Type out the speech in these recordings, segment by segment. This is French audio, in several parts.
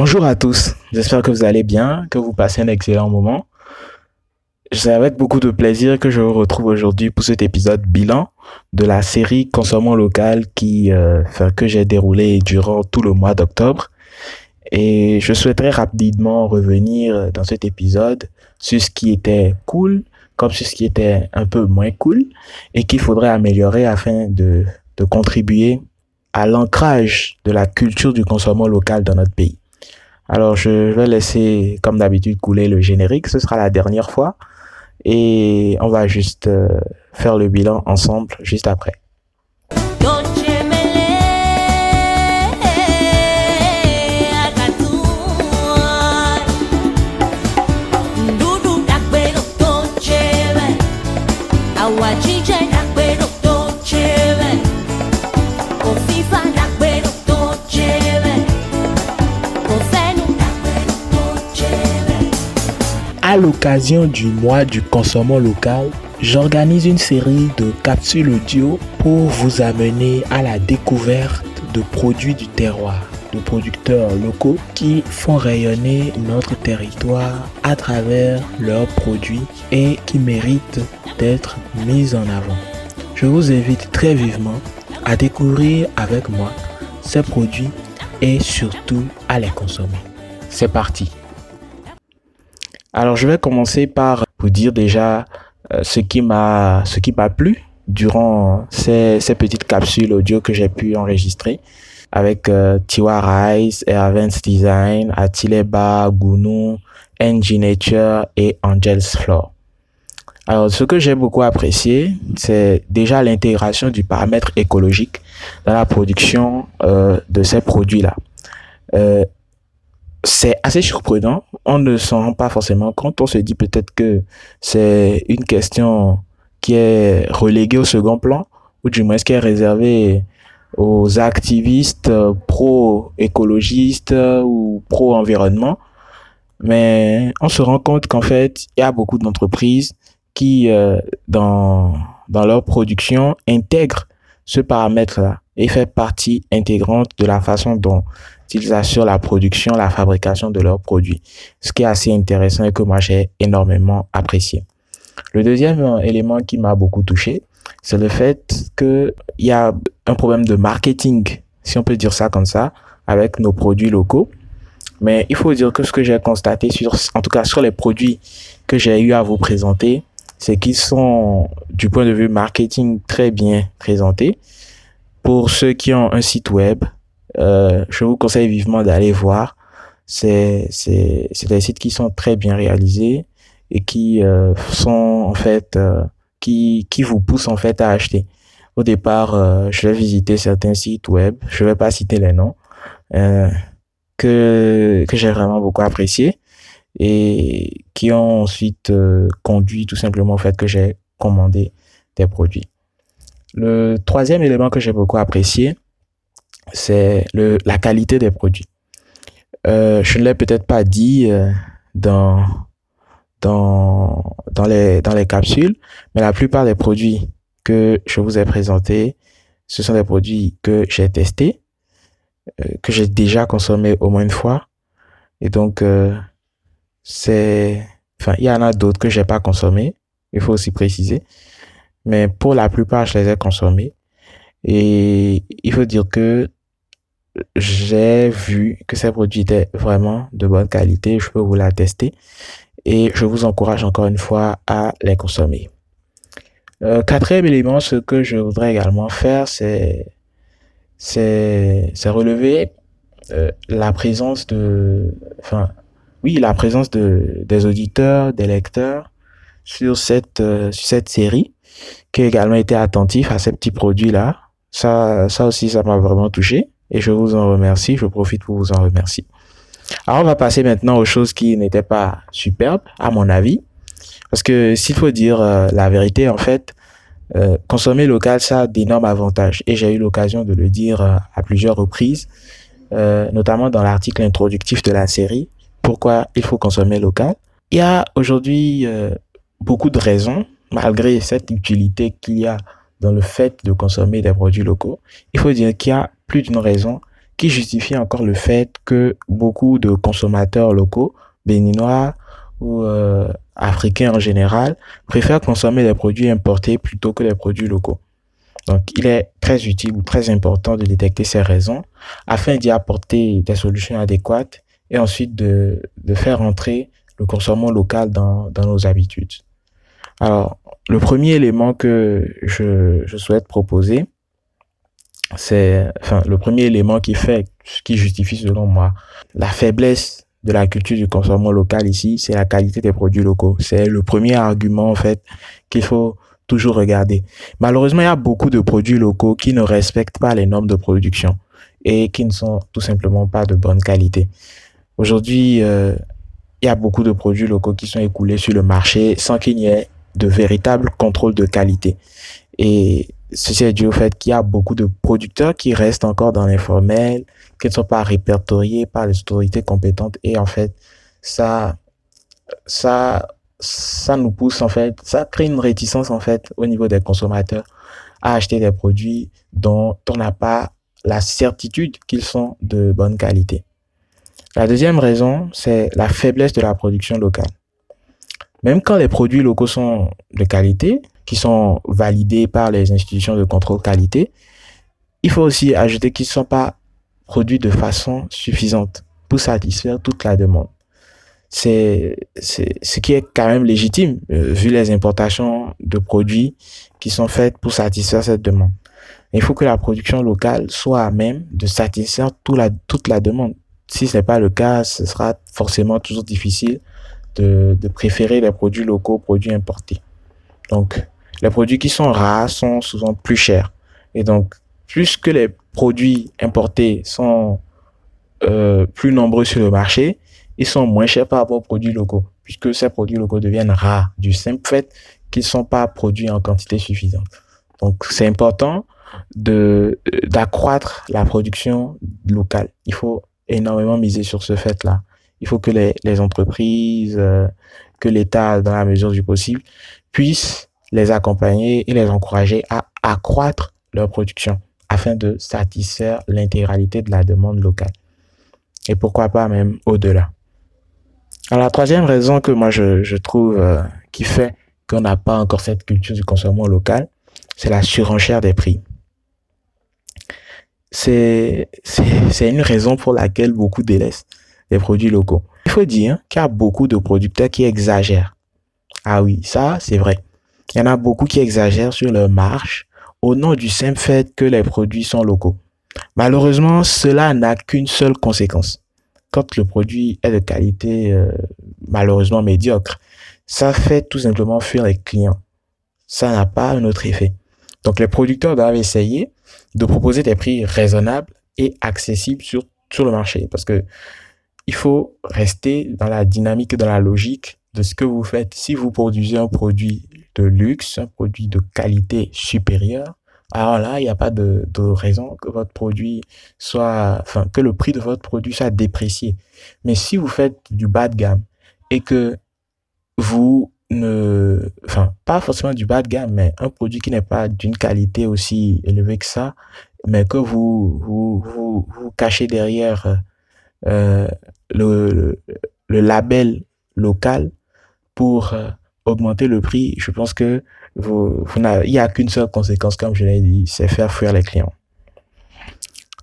Bonjour à tous, j'espère que vous allez bien, que vous passez un excellent moment. C'est avec beaucoup de plaisir que je vous retrouve aujourd'hui pour cet épisode bilan de la série Consommons local qui, euh, que j'ai déroulé durant tout le mois d'octobre. Et je souhaiterais rapidement revenir dans cet épisode sur ce qui était cool, comme sur ce qui était un peu moins cool, et qu'il faudrait améliorer afin de, de contribuer à l'ancrage de la culture du consommant local dans notre pays. Alors, je vais laisser, comme d'habitude, couler le générique. Ce sera la dernière fois. Et on va juste euh, faire le bilan ensemble juste après. L'occasion du mois du consommant local, j'organise une série de capsules audio pour vous amener à la découverte de produits du terroir, de producteurs locaux qui font rayonner notre territoire à travers leurs produits et qui méritent d'être mis en avant. Je vous invite très vivement à découvrir avec moi ces produits et surtout à les consommer. C'est parti alors je vais commencer par vous dire déjà euh, ce qui m'a ce qui m'a plu durant ces, petites capsules audio que j'ai pu enregistrer avec euh, Tiwa Rice, Advanced Design, Atileba, Gunu, Nature et Angels Floor. Alors, ce que j'ai beaucoup apprécié, c'est déjà l'intégration du paramètre écologique dans la production euh, de ces produits-là. Euh, c'est assez surprenant. On ne s'en rend pas forcément compte. On se dit peut-être que c'est une question qui est reléguée au second plan, ou du moins qui est réservée aux activistes pro-écologistes ou pro-environnement. Mais on se rend compte qu'en fait, il y a beaucoup d'entreprises qui, euh, dans, dans leur production, intègrent ce paramètre-là et fait partie intégrante de la façon dont ils assurent la production, la fabrication de leurs produits. Ce qui est assez intéressant et que moi j'ai énormément apprécié. Le deuxième élément qui m'a beaucoup touché, c'est le fait qu'il y a un problème de marketing, si on peut dire ça comme ça, avec nos produits locaux. Mais il faut dire que ce que j'ai constaté sur, en tout cas sur les produits que j'ai eu à vous présenter, c'est qu'ils sont, du point de vue marketing, très bien présentés. Pour ceux qui ont un site web, euh, je vous conseille vivement d'aller voir. C'est des sites qui sont très bien réalisés et qui euh, sont en fait euh, qui qui vous poussent en fait à acheter. Au départ, euh, je vais visiter certains sites web. Je vais pas citer les noms que que j'ai vraiment beaucoup apprécié et qui ont ensuite conduit tout simplement au fait que j'ai commandé des produits. Le troisième élément que j'ai beaucoup apprécié, c'est la qualité des produits. Euh, je ne l'ai peut-être pas dit euh, dans, dans, dans, les, dans les capsules, mais la plupart des produits que je vous ai présentés, ce sont des produits que j'ai testés, euh, que j'ai déjà consommés au moins une fois. Et donc, euh, c'est, enfin, il y en a d'autres que j'ai pas consommés. Il faut aussi préciser. Mais pour la plupart, je les ai consommés. Et il faut dire que j'ai vu que ces produits étaient vraiment de bonne qualité. Je peux vous l'attester. Et je vous encourage encore une fois à les consommer. Euh, quatrième élément, ce que je voudrais également faire, c'est c'est relever euh, la présence de, enfin, oui, la présence de des auditeurs, des lecteurs sur cette euh, sur cette série, qui a également été attentif à ces petits produits là. Ça, ça aussi, ça m'a vraiment touché et je vous en remercie. Je profite pour vous en remercier. Alors, on va passer maintenant aux choses qui n'étaient pas superbes, à mon avis. Parce que s'il faut dire euh, la vérité, en fait, euh, consommer local, ça a d'énormes avantages. Et j'ai eu l'occasion de le dire euh, à plusieurs reprises, notamment dans l'article introductif de la série, pourquoi il faut consommer local. Il y a aujourd'hui beaucoup de raisons, malgré cette utilité qu'il y a dans le fait de consommer des produits locaux. Il faut dire qu'il y a plus d'une raison qui justifie encore le fait que beaucoup de consommateurs locaux, béninois ou euh, africains en général, préfèrent consommer des produits importés plutôt que des produits locaux. Donc, il est très utile ou très important de détecter ces raisons afin d'y apporter des solutions adéquates et ensuite de, de faire entrer le consommation local dans, dans nos habitudes. Alors, le premier élément que je, je souhaite proposer, c'est, enfin, le premier élément qui fait, qui justifie selon moi la faiblesse de la culture du consommation local ici, c'est la qualité des produits locaux. C'est le premier argument, en fait, qu'il faut toujours regarder. Malheureusement, il y a beaucoup de produits locaux qui ne respectent pas les normes de production et qui ne sont tout simplement pas de bonne qualité. Aujourd'hui, euh, il y a beaucoup de produits locaux qui sont écoulés sur le marché sans qu'il n'y ait de véritable contrôle de qualité. Et ceci est dû au fait qu'il y a beaucoup de producteurs qui restent encore dans l'informel, qui ne sont pas répertoriés par les autorités compétentes. Et en fait, ça, ça, ça nous pousse, en fait, ça crée une réticence, en fait, au niveau des consommateurs à acheter des produits dont on n'a pas la certitude qu'ils sont de bonne qualité. La deuxième raison, c'est la faiblesse de la production locale. Même quand les produits locaux sont de qualité, qui sont validés par les institutions de contrôle qualité, il faut aussi ajouter qu'ils ne sont pas produits de façon suffisante pour satisfaire toute la demande. C'est ce qui est quand même légitime euh, vu les importations de produits qui sont faites pour satisfaire cette demande. Il faut que la production locale soit à même de satisfaire toute la, toute la demande. Si ce n'est pas le cas, ce sera forcément toujours difficile de, de préférer les produits locaux aux produits importés. Donc, les produits qui sont rares sont souvent plus chers. Et donc, plus que les produits importés sont euh, plus nombreux sur le marché, ils sont moins chers par rapport aux produits locaux, puisque ces produits locaux deviennent rares du simple fait qu'ils ne sont pas produits en quantité suffisante. Donc, c'est important de d'accroître la production locale. Il faut énormément miser sur ce fait-là. Il faut que les, les entreprises, euh, que l'État, dans la mesure du possible, puissent les accompagner et les encourager à accroître leur production afin de satisfaire l'intégralité de la demande locale. Et pourquoi pas même au-delà. Alors la troisième raison que moi je, trouve euh, qui fait qu'on n'a pas encore cette culture du consommation local, c'est la surenchère des prix c'est, une raison pour laquelle beaucoup délaissent les produits locaux. Il faut dire qu'il y a beaucoup de producteurs qui exagèrent. Ah oui, ça, c'est vrai. Il y en a beaucoup qui exagèrent sur leur marge au nom du simple fait que les produits sont locaux. Malheureusement, cela n'a qu'une seule conséquence. Quand le produit est de qualité euh, malheureusement médiocre, ça fait tout simplement fuir les clients. Ça n'a pas un autre effet. Donc les producteurs doivent essayer de proposer des prix raisonnables et accessibles sur, sur le marché. Parce que il faut rester dans la dynamique, dans la logique de ce que vous faites. Si vous produisez un produit de luxe, un produit de qualité supérieure, alors là, il n'y a pas de, raison que votre produit soit, enfin, que le prix de votre produit soit déprécié. Mais si vous faites du bas de gamme et que vous ne, enfin, pas forcément du bas de gamme, mais un produit qui n'est pas d'une qualité aussi élevée que ça, mais que vous, vous, vous, vous cachez derrière euh, le, le, label local pour euh, augmenter le prix, je pense que il n'y a qu'une seule conséquence, comme je l'ai dit, c'est faire fuir les clients.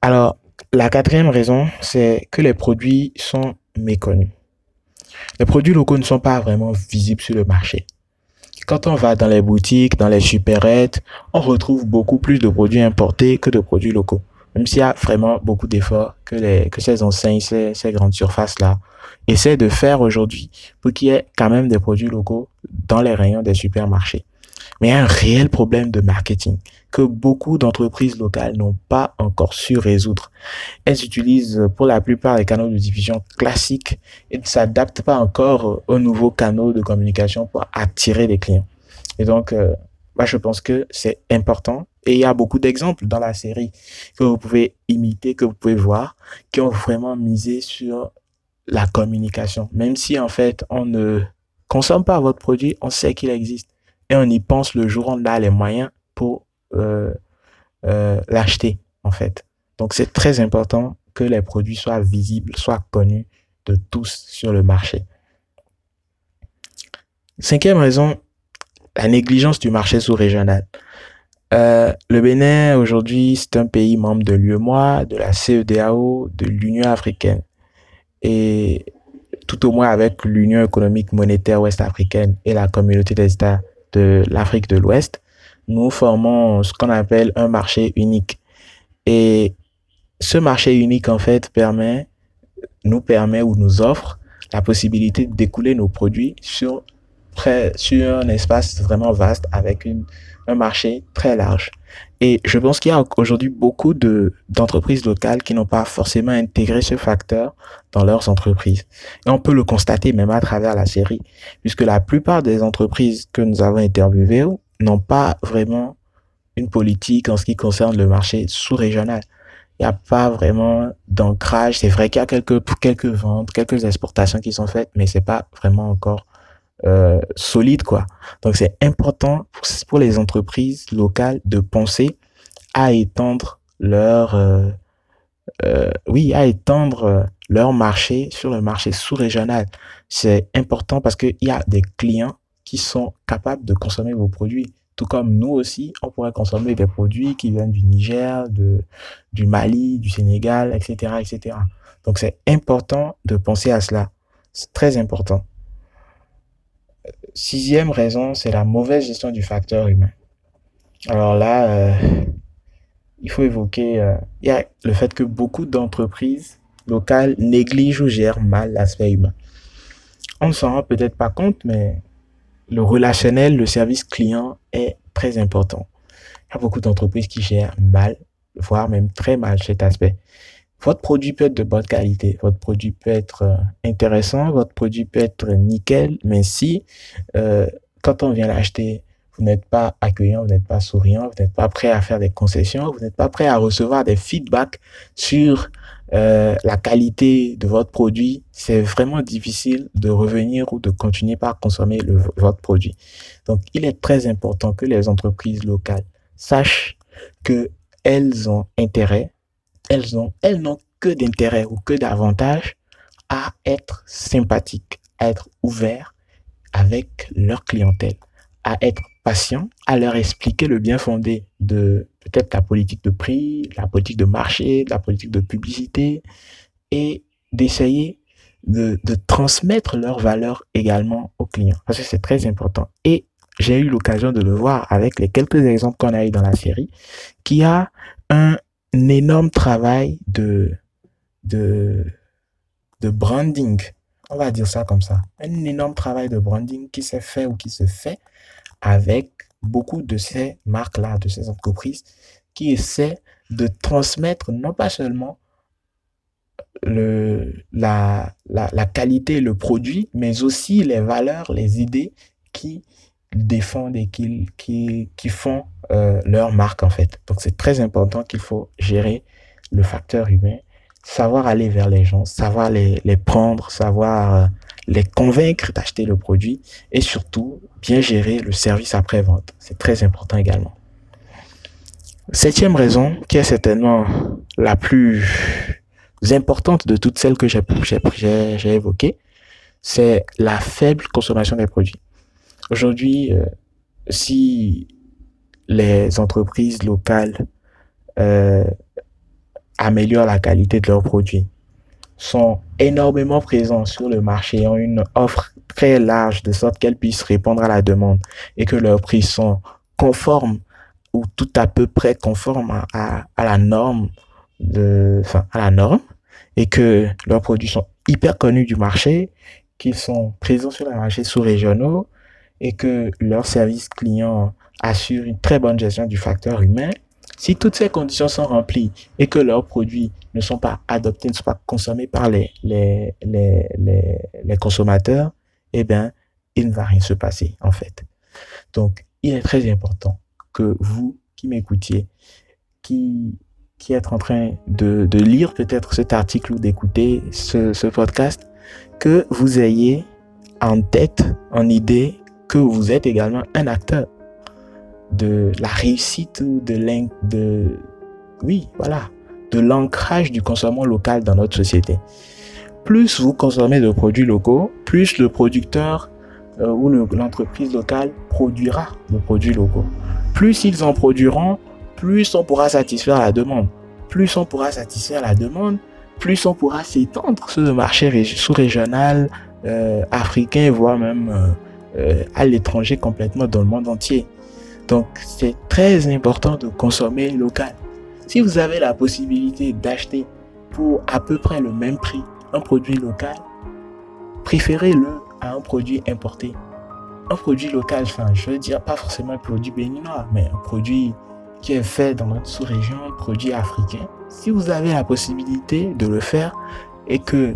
Alors, la quatrième raison, c'est que les produits sont méconnus. Les produits locaux ne sont pas vraiment visibles sur le marché. Quand on va dans les boutiques, dans les supérettes, on retrouve beaucoup plus de produits importés que de produits locaux. Même s'il y a vraiment beaucoup d'efforts que, les, que ces enseignes, ces, ces grandes surfaces-là essaient de faire aujourd'hui pour qu'il y ait quand même des produits locaux dans les rayons des supermarchés. Mais il y a un réel problème de marketing que beaucoup d'entreprises locales n'ont pas encore su résoudre. Elles utilisent pour la plupart les canaux de diffusion classiques et ne s'adaptent pas encore aux nouveaux canaux de communication pour attirer les clients. Et donc, euh, moi, je pense que c'est important. Et il y a beaucoup d'exemples dans la série que vous pouvez imiter, que vous pouvez voir, qui ont vraiment misé sur la communication. Même si, en fait, on ne consomme pas votre produit, on sait qu'il existe et on y pense le jour où on a les moyens pour euh, euh, l'acheter, en fait. Donc, c'est très important que les produits soient visibles, soient connus de tous sur le marché. Cinquième raison, la négligence du marché sous-régional. Euh, le Bénin, aujourd'hui, c'est un pays membre de l'UEMOA, de la CEDAO, de l'Union africaine. Et tout au moins avec l'Union économique monétaire ouest-africaine et la communauté des États de l'Afrique de l'Ouest, nous formons ce qu'on appelle un marché unique. Et ce marché unique, en fait, permet, nous permet ou nous offre la possibilité d'écouler nos produits sur, sur un espace vraiment vaste avec une, un marché très large. Et je pense qu'il y a aujourd'hui beaucoup de, d'entreprises locales qui n'ont pas forcément intégré ce facteur dans leurs entreprises. Et on peut le constater même à travers la série, puisque la plupart des entreprises que nous avons interviewées n'ont pas vraiment une politique en ce qui concerne le marché sous-régional. Il n'y a pas vraiment d'ancrage. C'est vrai qu'il y a quelques, quelques ventes, quelques exportations qui sont faites, mais c'est pas vraiment encore euh, solide quoi. Donc c'est important pour, les entreprises locales de penser à étendre leur euh, euh, oui à étendre leur marché sur le marché sous-régional. C'est important parce qu'il y a des clients qui sont capables de consommer vos produits. Tout comme nous aussi, on pourrait consommer des produits qui viennent du Niger, de, du Mali, du Sénégal, etc., etc. Donc c'est important de penser à cela. C'est très important. Sixième raison, c'est la mauvaise gestion du facteur humain. Alors là, euh, il faut évoquer euh, le fait que beaucoup d'entreprises locales négligent ou gèrent mal l'aspect humain. On ne s'en rend peut-être pas compte, mais le relationnel, le service client est très important. Il y a beaucoup d'entreprises qui gèrent mal, voire même très mal cet aspect. Votre produit peut être de bonne qualité, votre produit peut être euh, intéressant, votre produit peut être nickel, mais si euh, quand on vient l'acheter, vous n'êtes pas accueillant, vous n'êtes pas souriant, vous n'êtes pas prêt à faire des concessions, vous n'êtes pas prêt à recevoir des feedbacks sur euh, la qualité de votre produit, c'est vraiment difficile de revenir ou de continuer par consommer votre produit. Donc, il est très important que les entreprises locales sachent que elles ont intérêt elles ont, elles n'ont que d'intérêt ou que d'avantage à être sympathiques, à être ouverts avec leur clientèle, à être patients, à leur expliquer le bien fondé de peut-être la politique de prix, la politique de marché, la politique de publicité, et d'essayer de, transmettre leurs valeurs également aux clients. Parce que c'est très important. Et j'ai eu l'occasion de le voir avec les quelques exemples qu'on a eu dans la série, qui a un un énorme travail de, de, de branding. On va dire ça comme ça. Un énorme travail de branding qui s'est fait ou qui se fait avec beaucoup de ces marques-là, de ces entreprises qui essaient de transmettre non pas seulement le, la, la, la qualité, le produit, mais aussi les valeurs, les idées qui défendent et qui, qui, qui font euh, leur marque en fait. Donc c'est très important qu'il faut gérer le facteur humain, savoir aller vers les gens, savoir les, les prendre, savoir euh, les convaincre d'acheter le produit et surtout bien gérer le service après-vente. C'est très important également. Septième raison, qui est certainement la plus importante de toutes celles que j'ai évoquées, c'est la faible consommation des produits. Aujourd'hui, euh, si les entreprises locales euh, améliorent la qualité de leurs produits, sont énormément présents sur le marché, ont une offre très large de sorte qu'elles puissent répondre à la demande et que leurs prix sont conformes ou tout à peu près conformes à, à la norme de, enfin, à la norme et que leurs produits sont hyper connus du marché, qu'ils sont présents sur le marché sous-régionaux et que leur service client assure une très bonne gestion du facteur humain, si toutes ces conditions sont remplies et que leurs produits ne sont pas adoptés, ne sont pas consommés par les, les, les, les, consommateurs, eh bien, il ne va rien se passer, en fait. Donc, il est très important que vous qui m'écoutiez, qui, qui êtes en train de, de lire peut-être cet article ou d'écouter ce, ce podcast, que vous ayez en tête, en idée, que vous êtes également un acteur de la réussite ou de de... Oui, voilà. de l'ancrage du consommant local dans notre société. Plus vous consommez de produits locaux, plus le producteur euh, ou l'entreprise locale produira de produits locaux. Plus ils en produiront, plus on pourra satisfaire la demande. Plus on pourra satisfaire la demande, plus on pourra s'étendre sur le marché sous-régional, euh, africain, voire même euh, euh, à l'étranger complètement dans le monde entier. Donc c'est très important de consommer local. Si vous avez la possibilité d'acheter pour à peu près le même prix un produit local, préférez-le à un produit importé. Un produit local, enfin, je veux dire pas forcément un produit béninois, mais un produit qui est fait dans notre sous-région, un produit africain. Si vous avez la possibilité de le faire et que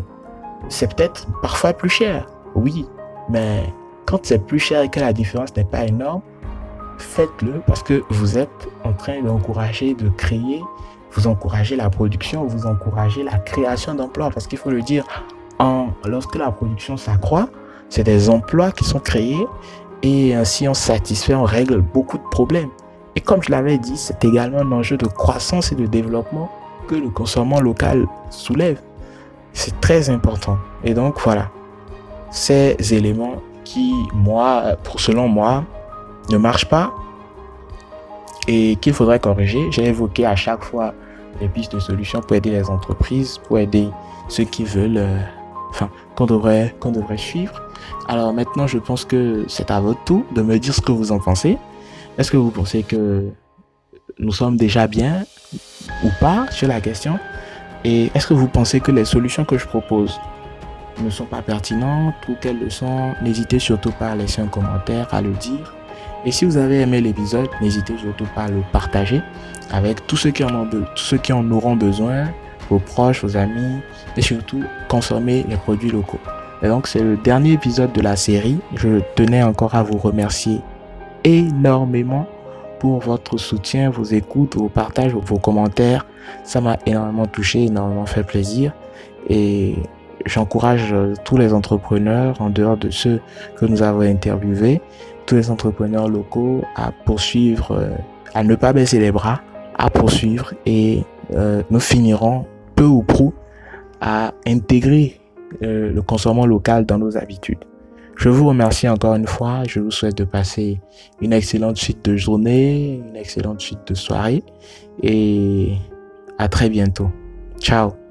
c'est peut-être parfois plus cher, oui, mais quand c'est plus cher et que la différence n'est pas énorme, faites-le parce que vous êtes en train d'encourager, de créer, vous encouragez la production, vous encouragez la création d'emplois. Parce qu'il faut le dire, en, lorsque la production s'accroît, c'est des emplois qui sont créés et ainsi on satisfait, on règle beaucoup de problèmes. Et comme je l'avais dit, c'est également un enjeu de croissance et de développement que le consommant local soulève. C'est très important. Et donc voilà, ces éléments qui, moi, pour selon moi, ne marchent pas et qu'il faudrait corriger. J'ai évoqué à chaque fois les pistes de solutions pour aider les entreprises, pour aider ceux qui veulent, euh, enfin, qu'on devrait, qu'on devrait suivre. Alors maintenant, je pense que c'est à votre tour de me dire ce que vous en pensez. Est-ce que vous pensez que nous sommes déjà bien ou pas sur la question? Et est-ce que vous pensez que les solutions que je propose ne sont pas pertinentes ou qu'elles le sont N'hésitez surtout pas à laisser un commentaire, à le dire. Et si vous avez aimé l'épisode, n'hésitez surtout pas à le partager avec tous ceux qui en ont, tous ceux qui en auront besoin, vos proches, vos amis, et surtout consommer les produits locaux. Et donc c'est le dernier épisode de la série. Je tenais encore à vous remercier énormément pour votre soutien, vos écoutes, vos partages, vos commentaires. Ça m'a énormément touché, énormément fait plaisir. Et j'encourage euh, tous les entrepreneurs, en dehors de ceux que nous avons interviewés, tous les entrepreneurs locaux à poursuivre, euh, à ne pas baisser les bras, à poursuivre et euh, nous finirons peu ou prou à intégrer le consommant local dans nos habitudes. Je vous remercie encore une fois. Je vous souhaite de passer une excellente suite de journée, une excellente suite de soirée et à très bientôt. Ciao